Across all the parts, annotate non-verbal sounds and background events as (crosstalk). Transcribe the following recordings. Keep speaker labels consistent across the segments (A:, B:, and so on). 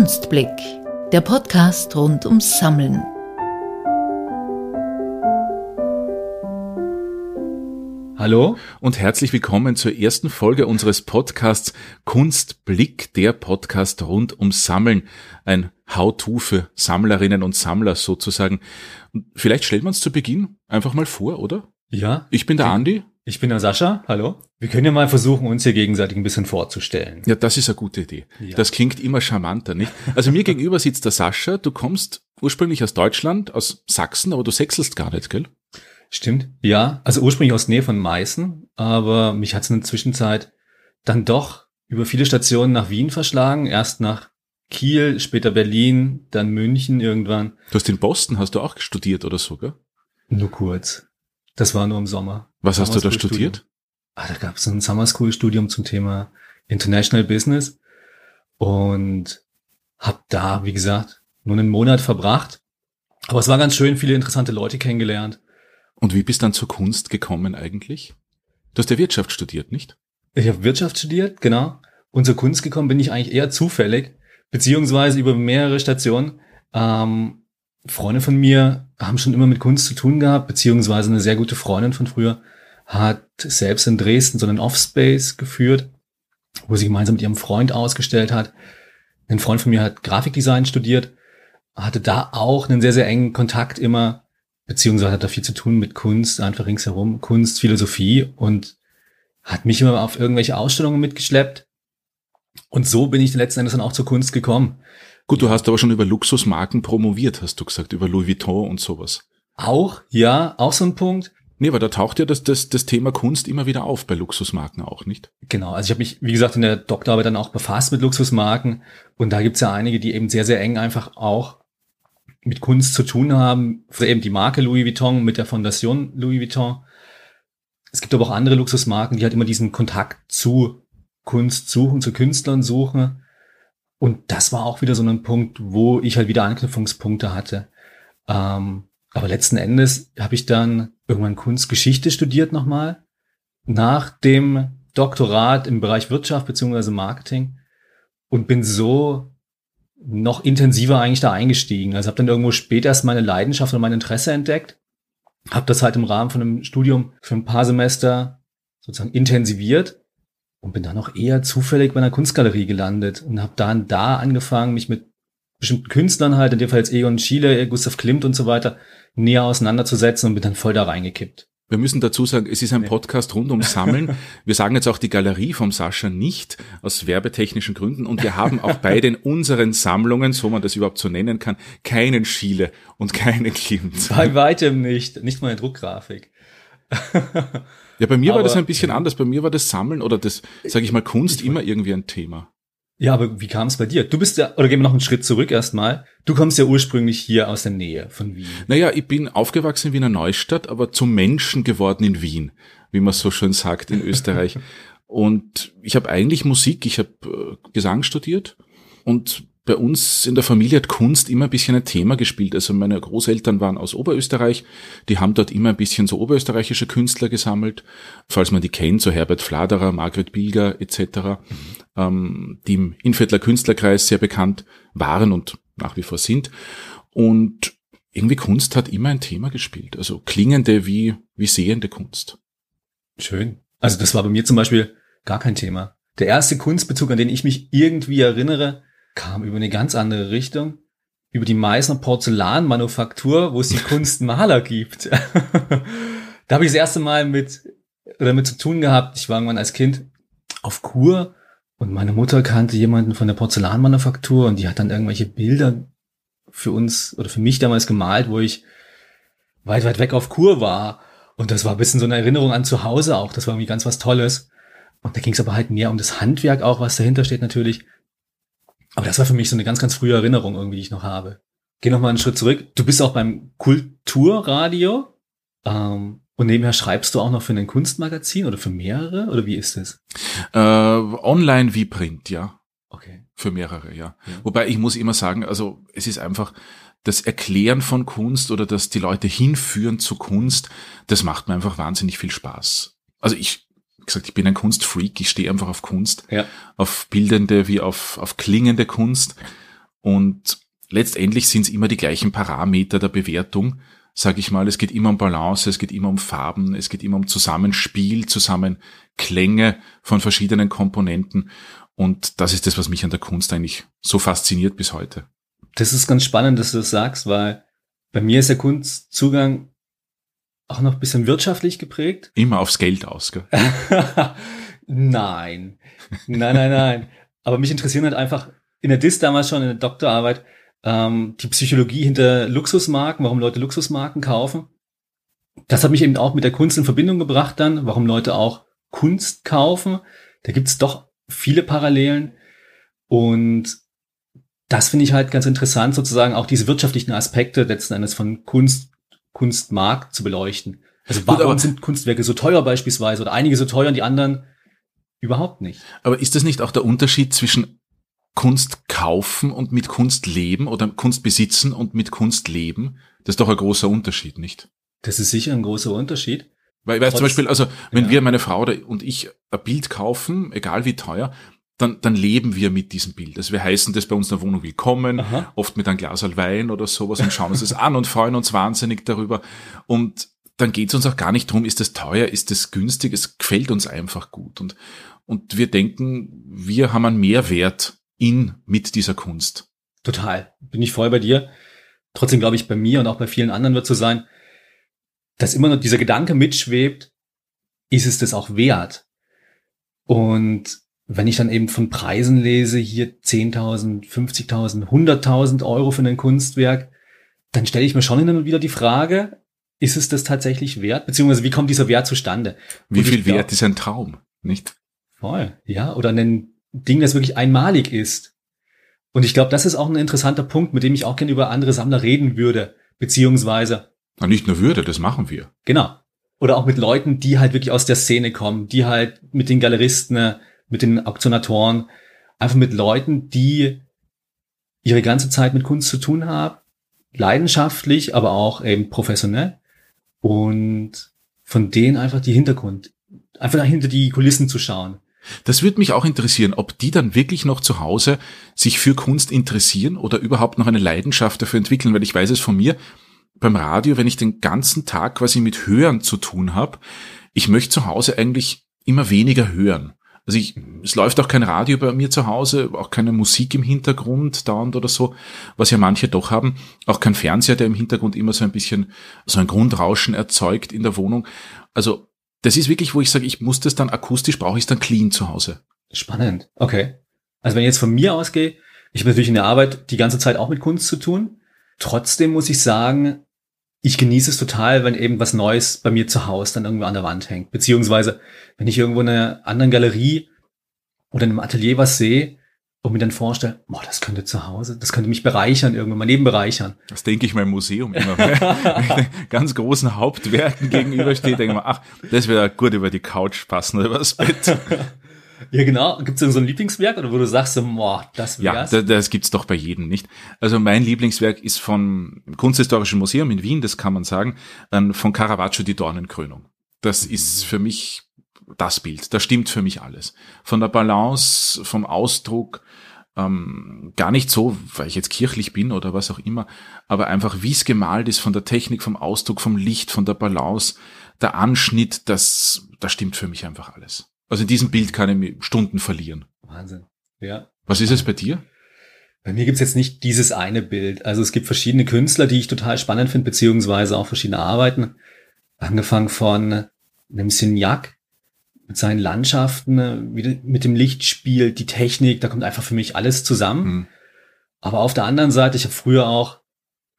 A: Kunstblick, der Podcast rund ums Sammeln.
B: Hallo und herzlich willkommen zur ersten Folge unseres Podcasts Kunstblick, der Podcast rund ums Sammeln. Ein How-to für Sammlerinnen und Sammler sozusagen. Vielleicht stellen wir uns zu Beginn einfach mal vor, oder?
C: Ja.
B: Ich bin der Andi.
C: Ich bin der Sascha. Hallo. Wir können ja mal versuchen, uns hier gegenseitig ein bisschen vorzustellen.
B: Ja, das ist eine gute Idee. Ja. Das klingt immer charmanter, nicht? Also mir (laughs) gegenüber sitzt der Sascha. Du kommst ursprünglich aus Deutschland, aus Sachsen, aber du sechselst gar nicht, gell?
C: Stimmt, ja. Also ursprünglich aus Nähe von Meißen, aber mich hat es in der Zwischenzeit dann doch über viele Stationen nach Wien verschlagen. Erst nach Kiel, später Berlin, dann München irgendwann.
B: Du hast in Boston, hast du auch studiert oder so, gell?
C: Nur kurz. Das war nur im Sommer.
B: Was hast du da studiert?
C: Ah, da gab es ein Summer School Studium zum Thema International Business und hab da, wie gesagt, nur einen Monat verbracht. Aber es war ganz schön, viele interessante Leute kennengelernt
B: und wie bist dann zur Kunst gekommen eigentlich? Du hast ja Wirtschaft studiert, nicht?
C: Ich habe Wirtschaft studiert, genau. Und zur Kunst gekommen bin ich eigentlich eher zufällig, beziehungsweise über mehrere Stationen. Ähm, Freunde von mir haben schon immer mit Kunst zu tun gehabt, beziehungsweise eine sehr gute Freundin von früher hat selbst in Dresden so einen Offspace geführt, wo sie gemeinsam mit ihrem Freund ausgestellt hat. Ein Freund von mir hat Grafikdesign studiert, hatte da auch einen sehr, sehr engen Kontakt immer beziehungsweise hat da viel zu tun mit Kunst, einfach ringsherum, Kunst, Philosophie und hat mich immer auf irgendwelche Ausstellungen mitgeschleppt. Und so bin ich letzten Endes dann auch zur Kunst gekommen.
B: Gut, du hast aber schon über Luxusmarken promoviert, hast du gesagt, über Louis Vuitton und sowas.
C: Auch, ja, auch so ein Punkt.
B: Nee, weil da taucht ja das, das, das Thema Kunst immer wieder auf bei Luxusmarken auch, nicht?
C: Genau, also ich habe mich, wie gesagt, in der Doktorarbeit dann auch befasst mit Luxusmarken und da gibt's ja einige, die eben sehr, sehr eng einfach auch mit Kunst zu tun haben, eben die Marke Louis Vuitton mit der Fondation Louis Vuitton. Es gibt aber auch andere Luxusmarken, die halt immer diesen Kontakt zu Kunst suchen, zu Künstlern suchen. Und das war auch wieder so ein Punkt, wo ich halt wieder Anknüpfungspunkte hatte. Ähm, aber letzten Endes habe ich dann irgendwann Kunstgeschichte studiert nochmal. Nach dem Doktorat im Bereich Wirtschaft beziehungsweise Marketing und bin so noch intensiver eigentlich da eingestiegen. Also habe dann irgendwo spät erst meine Leidenschaft und mein Interesse entdeckt. Habe das halt im Rahmen von einem Studium für ein paar Semester sozusagen intensiviert und bin dann auch eher zufällig bei einer Kunstgalerie gelandet und habe dann da angefangen, mich mit bestimmten Künstlern halt, in dem Fall jetzt Egon Schiele, Gustav Klimt und so weiter, näher auseinanderzusetzen und bin dann voll da reingekippt.
B: Wir müssen dazu sagen, es ist ein Podcast rund ums Sammeln. (laughs) Wir sagen jetzt auch die Galerie vom Sascha nicht aus werbetechnischen Gründen und wir haben auch bei den unseren Sammlungen, so man das überhaupt so nennen kann, keinen Schiele und keinen Klimt.
C: Bei weitem nicht, nicht mal eine Druckgrafik. (laughs)
B: Ja, bei mir Aber, war das ein bisschen anders. Bei mir war das Sammeln oder das, sage ich mal, Kunst immer irgendwie ein Thema.
C: Ja, aber wie kam es bei dir? Du bist ja, oder gehen wir noch einen Schritt zurück erstmal. Du kommst ja ursprünglich hier aus der Nähe von Wien.
B: Naja, ich bin aufgewachsen in Wiener Neustadt, aber zum Menschen geworden in Wien, wie man so schön sagt in Österreich. (laughs) und ich habe eigentlich Musik, ich habe äh, Gesang studiert und bei uns in der Familie hat Kunst immer ein bisschen ein Thema gespielt. Also meine Großeltern waren aus Oberösterreich, die haben dort immer ein bisschen so oberösterreichische Künstler gesammelt, falls man die kennt, so Herbert Fladerer, Margret Bilger etc., ähm, die im Innviertler Künstlerkreis sehr bekannt waren und nach wie vor sind. Und irgendwie Kunst hat immer ein Thema gespielt, also klingende wie, wie sehende Kunst.
C: Schön. Also das war bei mir zum Beispiel gar kein Thema. Der erste Kunstbezug, an den ich mich irgendwie erinnere, kam über eine ganz andere Richtung, über die Meißner Porzellanmanufaktur, wo es die (laughs) Kunstmaler gibt. (laughs) da habe ich das erste Mal mit damit zu tun gehabt. Ich war irgendwann als Kind auf Kur und meine Mutter kannte jemanden von der Porzellanmanufaktur und die hat dann irgendwelche Bilder für uns oder für mich damals gemalt, wo ich weit, weit weg auf Kur war. Und das war ein bisschen so eine Erinnerung an zu Hause auch. Das war irgendwie ganz was Tolles. Und da ging es aber halt mehr um das Handwerk auch, was dahinter steht natürlich. Aber das war für mich so eine ganz, ganz frühe Erinnerung irgendwie, die ich noch habe. Geh noch mal einen Schritt zurück. Du bist auch beim Kulturradio. Ähm, und nebenher schreibst du auch noch für ein Kunstmagazin oder für mehrere? Oder wie ist es?
B: Äh, online wie Print, ja.
C: Okay.
B: Für mehrere, ja. ja. Wobei ich muss immer sagen, also es ist einfach das Erklären von Kunst oder das die Leute hinführen zu Kunst, das macht mir einfach wahnsinnig viel Spaß. Also ich gesagt, ich bin ein Kunstfreak, ich stehe einfach auf Kunst,
C: ja.
B: auf bildende wie auf, auf klingende Kunst. Und letztendlich sind es immer die gleichen Parameter der Bewertung, sage ich mal. Es geht immer um Balance, es geht immer um Farben, es geht immer um Zusammenspiel, Zusammenklänge von verschiedenen Komponenten. Und das ist das, was mich an der Kunst eigentlich so fasziniert bis heute.
C: Das ist ganz spannend, dass du das sagst, weil bei mir ist der Kunstzugang auch noch ein bisschen wirtschaftlich geprägt.
B: Immer aufs Geld aus, gell? (laughs)
C: nein. Nein, nein, nein. Aber mich interessieren halt einfach in der DIS damals schon, in der Doktorarbeit, ähm, die Psychologie hinter Luxusmarken, warum Leute Luxusmarken kaufen. Das hat mich eben auch mit der Kunst in Verbindung gebracht dann, warum Leute auch Kunst kaufen. Da gibt's doch viele Parallelen. Und das finde ich halt ganz interessant, sozusagen auch diese wirtschaftlichen Aspekte letzten Endes von Kunst, Kunstmarkt zu beleuchten. Also warum Gut, sind Kunstwerke so teuer beispielsweise oder einige so teuer und die anderen überhaupt nicht?
B: Aber ist das nicht auch der Unterschied zwischen Kunst kaufen und mit Kunst leben oder Kunst besitzen und mit Kunst leben? Das ist doch ein großer Unterschied, nicht?
C: Das ist sicher ein großer Unterschied.
B: Weil, weil zum Beispiel, also wenn ja. wir, meine Frau und ich, ein Bild kaufen, egal wie teuer, dann, dann leben wir mit diesem Bild. Also wir heißen das bei uns in der Wohnung willkommen, Aha. oft mit einem Glas Wein oder sowas und schauen uns das an und freuen uns wahnsinnig darüber. Und dann geht es uns auch gar nicht drum, ist das teuer, ist das günstig, es gefällt uns einfach gut. Und, und wir denken, wir haben einen Mehrwert in mit dieser Kunst.
C: Total. Bin ich voll bei dir. Trotzdem glaube ich, bei mir und auch bei vielen anderen wird so sein, dass immer noch dieser Gedanke mitschwebt, ist es das auch wert? Und wenn ich dann eben von Preisen lese, hier 10.000, 50.000, 100.000 Euro für ein Kunstwerk, dann stelle ich mir schon hin und wieder die Frage, ist es das tatsächlich wert? Beziehungsweise wie kommt dieser Wert zustande?
B: Wie viel glaub, Wert ist ein Traum, nicht?
C: Voll, ja. Oder ein Ding, das wirklich einmalig ist. Und ich glaube, das ist auch ein interessanter Punkt, mit dem ich auch gerne über andere Sammler reden würde. Beziehungsweise.
B: Na, nicht nur würde, das machen wir.
C: Genau. Oder auch mit Leuten, die halt wirklich aus der Szene kommen, die halt mit den Galeristen mit den Auktionatoren, einfach mit Leuten, die ihre ganze Zeit mit Kunst zu tun haben, leidenschaftlich, aber auch eben professionell und von denen einfach die Hintergrund, einfach hinter die Kulissen zu schauen.
B: Das würde mich auch interessieren, ob die dann wirklich noch zu Hause sich für Kunst interessieren oder überhaupt noch eine Leidenschaft dafür entwickeln, weil ich weiß es von mir beim Radio, wenn ich den ganzen Tag quasi mit Hören zu tun habe, ich möchte zu Hause eigentlich immer weniger hören. Also ich, es läuft auch kein Radio bei mir zu Hause, auch keine Musik im Hintergrund dauernd oder so, was ja manche doch haben. Auch kein Fernseher, der im Hintergrund immer so ein bisschen so ein Grundrauschen erzeugt in der Wohnung. Also das ist wirklich, wo ich sage, ich muss das dann akustisch, brauche ich es dann clean zu Hause.
C: Spannend. Okay. Also wenn ich jetzt von mir ausgehe, ich habe natürlich in der Arbeit die ganze Zeit auch mit Kunst zu tun. Trotzdem muss ich sagen, ich genieße es total, wenn eben was Neues bei mir zu Hause dann irgendwo an der Wand hängt. Beziehungsweise, wenn ich irgendwo in einer anderen Galerie oder in einem Atelier was sehe und mir dann vorstelle, boah, das könnte zu Hause, das könnte mich bereichern, irgendwann mein Leben bereichern.
B: Das denke ich meinem Museum immer. wenn ich ganz großen Hauptwerken gegenüberstehe, denke ich mir, ach, das wäre gut über die Couch passen oder übers Bett.
C: Ja, genau. Gibt es so ein Lieblingswerk oder wo du sagst, boah, das
B: wär's? Ja, das, das gibt's doch bei jedem, nicht? Also mein Lieblingswerk ist von Kunsthistorischen Museum in Wien, das kann man sagen, von Caravaggio die Dornenkrönung. Das mhm. ist für mich das Bild. Da stimmt für mich alles. Von der Balance, vom Ausdruck, ähm, gar nicht so, weil ich jetzt kirchlich bin oder was auch immer, aber einfach wie es gemalt ist, von der Technik, vom Ausdruck, vom Licht, von der Balance, der Anschnitt, das, das stimmt für mich einfach alles. Also in diesem Bild kann ich Stunden verlieren.
C: Wahnsinn. Ja.
B: Was ist es bei dir?
C: Bei mir gibt's jetzt nicht dieses eine Bild. Also es gibt verschiedene Künstler, die ich total spannend finde, beziehungsweise auch verschiedene Arbeiten. Angefangen von einem Signac mit seinen Landschaften, wie mit dem Licht spielt, die Technik, da kommt einfach für mich alles zusammen. Mhm. Aber auf der anderen Seite, ich habe früher auch,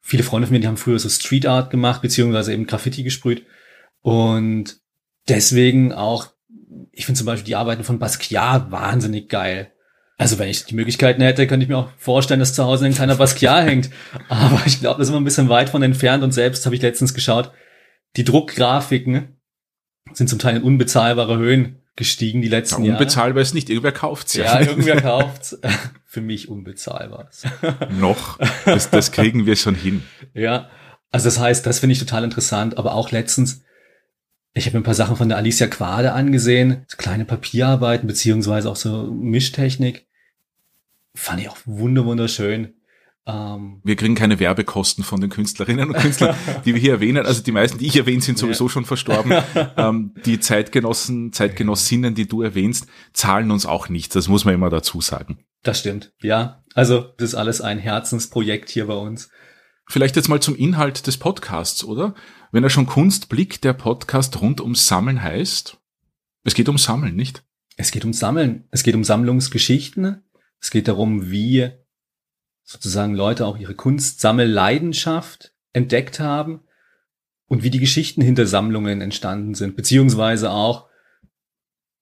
C: viele Freunde von mir, die haben früher so Street Art gemacht, beziehungsweise eben Graffiti gesprüht. Und deswegen auch ich finde zum Beispiel die Arbeiten von Basquiat wahnsinnig geil. Also wenn ich die Möglichkeiten hätte, könnte ich mir auch vorstellen, dass zu Hause ein kleiner Basquiat (laughs) hängt. Aber ich glaube, das ist immer ein bisschen weit von entfernt. Und selbst habe ich letztens geschaut, die Druckgrafiken sind zum Teil in unbezahlbare Höhen gestiegen die letzten
B: ja,
C: Jahre.
B: Unbezahlbar ist nicht, irgendwer kauft's
C: ja. Ja, irgendwer (laughs) kauft's. (laughs) Für mich unbezahlbar.
B: Noch. Das, das kriegen wir schon hin.
C: Ja. Also das heißt, das finde ich total interessant. Aber auch letztens ich habe mir ein paar Sachen von der Alicia Quade angesehen, so kleine Papierarbeiten, beziehungsweise auch so Mischtechnik. Fand ich auch wunderschön.
B: Ähm, wir kriegen keine Werbekosten von den Künstlerinnen und Künstlern, (laughs) die wir hier erwähnen. Also die meisten, die ich erwähne, sind sowieso ja. schon verstorben. (laughs) Ähm, die Zeitgenossen, Zeitgenossinnen, die du erwähnst, zahlen uns auch nichts. Das muss man immer dazu sagen.
C: Das stimmt, ja. Also das ist alles ein Herzensprojekt hier bei uns.
B: Vielleicht jetzt mal zum Inhalt des Podcasts, oder? Wenn er schon Kunstblick der Podcast rund ums Sammeln heißt. Es geht um Sammeln, nicht?
C: Es geht um Sammeln. Es geht um Sammlungsgeschichten. Es geht darum, wie sozusagen Leute auch ihre Kunstsammelleidenschaft entdeckt haben und wie die Geschichten hinter Sammlungen entstanden sind, beziehungsweise auch,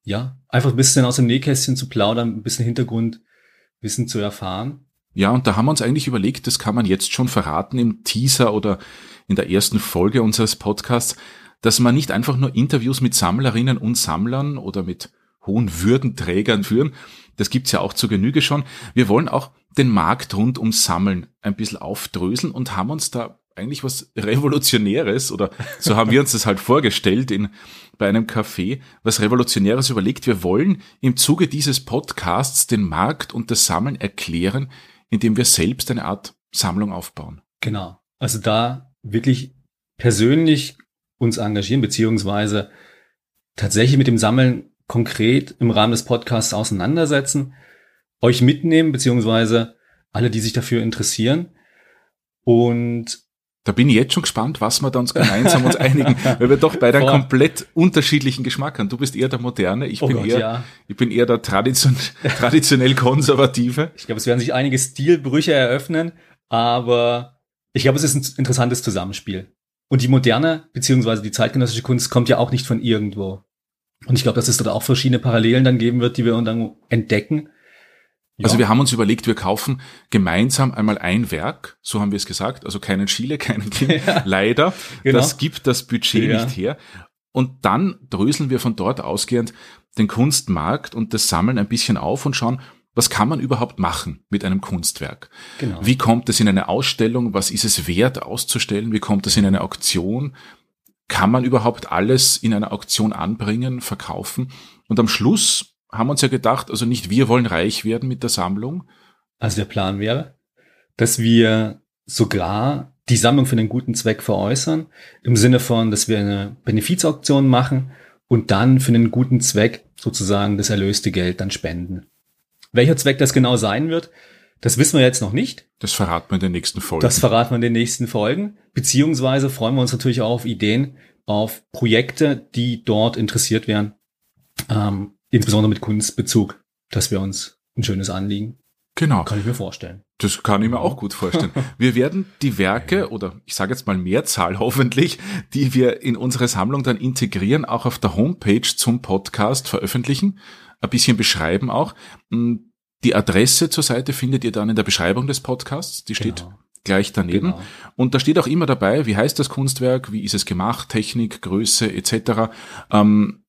C: ja, einfach ein bisschen aus dem Nähkästchen zu plaudern, ein bisschen Hintergrundwissen zu erfahren.
B: Ja, und da haben wir uns eigentlich überlegt, das kann man jetzt schon verraten im Teaser oder in der ersten Folge unseres Podcasts, dass man nicht einfach nur Interviews mit Sammlerinnen und Sammlern oder mit hohen Würdenträgern führen. Das gibt's ja auch zur Genüge schon. Wir wollen auch den Markt rund ums Sammeln ein bisschen aufdröseln und haben uns da eigentlich was Revolutionäres oder so haben wir uns das halt vorgestellt in, bei einem Café, was Revolutionäres überlegt. Wir wollen im Zuge dieses Podcasts den Markt und das Sammeln erklären, indem wir selbst eine Art Sammlung aufbauen.
C: Genau. Also da wirklich persönlich uns engagieren, beziehungsweise tatsächlich mit dem Sammeln konkret im Rahmen des Podcasts auseinandersetzen, euch mitnehmen, beziehungsweise alle, die sich dafür interessieren. Und
B: da bin ich jetzt schon gespannt, was wir da uns gemeinsam uns einigen, (laughs) weil wir doch beide einen komplett unterschiedlichen Geschmack haben. Du bist eher der Moderne, ich, oh bin, Gott, eher, ja. ich bin eher der tradition (laughs) traditionell Konservative.
C: Ich glaube, es werden sich einige Stilbrüche eröffnen, aber ich glaube, es ist ein interessantes Zusammenspiel. Und die moderne, beziehungsweise die zeitgenössische Kunst kommt ja auch nicht von irgendwo. Und ich glaube, dass es dort auch verschiedene Parallelen dann geben wird, die wir dann entdecken.
B: Ja. Also wir haben uns überlegt, wir kaufen gemeinsam einmal ein Werk, so haben wir es gesagt, also keinen Chile, (laughs) keinen Kim, ja. leider. Genau. Das gibt das Budget ja. nicht her. Und dann dröseln wir von dort ausgehend den Kunstmarkt und das Sammeln ein bisschen auf und schauen, was kann man überhaupt machen mit einem Kunstwerk? Genau. Wie kommt es in eine Ausstellung? Was ist es wert auszustellen? Wie kommt es in eine Auktion? Kann man überhaupt alles in einer Auktion anbringen, verkaufen? Und am Schluss haben uns ja gedacht, also nicht wir wollen reich werden mit der Sammlung.
C: Also der Plan wäre, dass wir sogar die Sammlung für einen guten Zweck veräußern, im Sinne von, dass wir eine Benefizauktion machen und dann für einen guten Zweck sozusagen das erlöste Geld dann spenden. Welcher Zweck das genau sein wird, das wissen wir jetzt noch nicht.
B: Das verraten wir in den nächsten Folgen.
C: Das verraten wir in den nächsten Folgen. Beziehungsweise freuen wir uns natürlich auch auf Ideen, auf Projekte, die dort interessiert werden. Ähm, insbesondere mit Kunstbezug, dass wir uns ein schönes Anliegen.
B: Genau.
C: Kann ich mir vorstellen.
B: Das kann ich mir auch gut vorstellen. (laughs) Wir werden die Werke oder ich sage jetzt mal Mehrzahl hoffentlich, die wir in unsere Sammlung dann integrieren, auch auf der Homepage zum Podcast veröffentlichen. Ein bisschen beschreiben auch. Hm, die Adresse zur Seite findet ihr dann in der Beschreibung des Podcasts. Die steht genau. gleich daneben. Genau. Und da steht auch immer dabei, wie heißt das Kunstwerk, wie ist es gemacht, Technik, Größe etc. Ähm,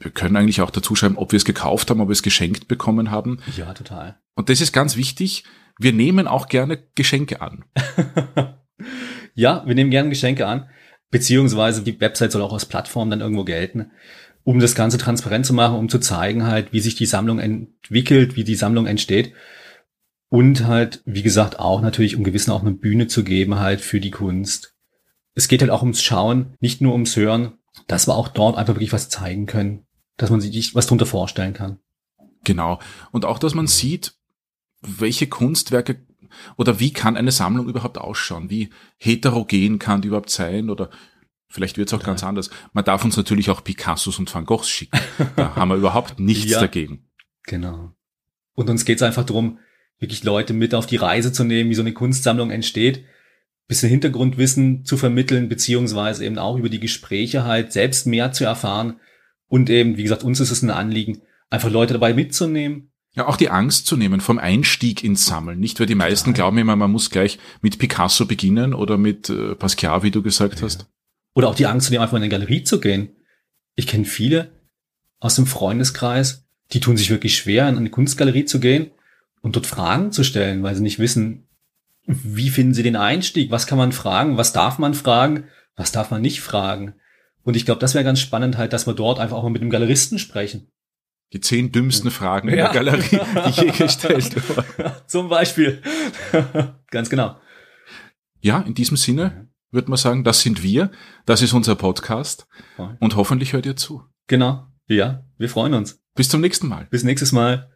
B: wir können eigentlich auch dazu schreiben, ob wir es gekauft haben, ob wir es geschenkt bekommen haben.
C: Ja, total.
B: Und das ist ganz wichtig. Wir nehmen auch gerne Geschenke an. (laughs)
C: ja, wir nehmen gerne Geschenke an. Beziehungsweise die Website soll auch als Plattform dann irgendwo gelten, um das Ganze transparent zu machen, um zu zeigen halt, wie sich die Sammlung entwickelt, wie die Sammlung entsteht. Und halt, wie gesagt, auch natürlich, um gewissen auch eine Bühne zu geben halt für die Kunst. Es geht halt auch ums Schauen, nicht nur ums Hören, dass wir auch dort einfach wirklich was zeigen können, dass man sich was drunter vorstellen kann.
B: Genau. Und auch, dass man sieht, welche Kunstwerke oder wie kann eine Sammlung überhaupt ausschauen? Wie heterogen kann die überhaupt sein? Oder vielleicht wird es auch ja. ganz anders. Man darf uns natürlich auch Picassos und Van Goghs schicken. Da (laughs) haben wir überhaupt nichts ja, dagegen.
C: Genau. Und uns geht es einfach darum, wirklich Leute mit auf die Reise zu nehmen, wie so eine Kunstsammlung entsteht, bisschen Hintergrundwissen zu vermitteln, beziehungsweise eben auch über die Gespräche halt selbst mehr zu erfahren, und eben, wie gesagt, uns ist es ein Anliegen, einfach Leute dabei mitzunehmen.
B: Ja, auch die Angst zu nehmen vom Einstieg ins Sammeln. Nicht, weil die meisten ja. glauben immer, man muss gleich mit Picasso beginnen oder mit äh, Pascal, wie du gesagt ja. hast.
C: Oder auch die Angst zu nehmen, einfach in eine Galerie zu gehen. Ich kenne viele aus dem Freundeskreis, die tun sich wirklich schwer, in eine Kunstgalerie zu gehen und dort Fragen zu stellen, weil sie nicht wissen, wie finden sie den Einstieg, was kann man fragen, was darf man fragen, was darf man nicht fragen. Und ich glaube, das wäre ganz spannend halt, dass wir dort einfach auch mal mit dem Galeristen sprechen.
B: Die zehn dümmsten Fragen in der Galerie, (laughs) die je gestellt wurden. (laughs)
C: Zum Beispiel. (laughs) Ganz genau.
B: Ja, in diesem Sinne würde man sagen, das sind wir, das ist unser Podcast und hoffentlich hört ihr zu.
C: Genau. Ja, wir freuen uns.
B: Bis zum nächsten Mal.
C: Bis nächstes Mal.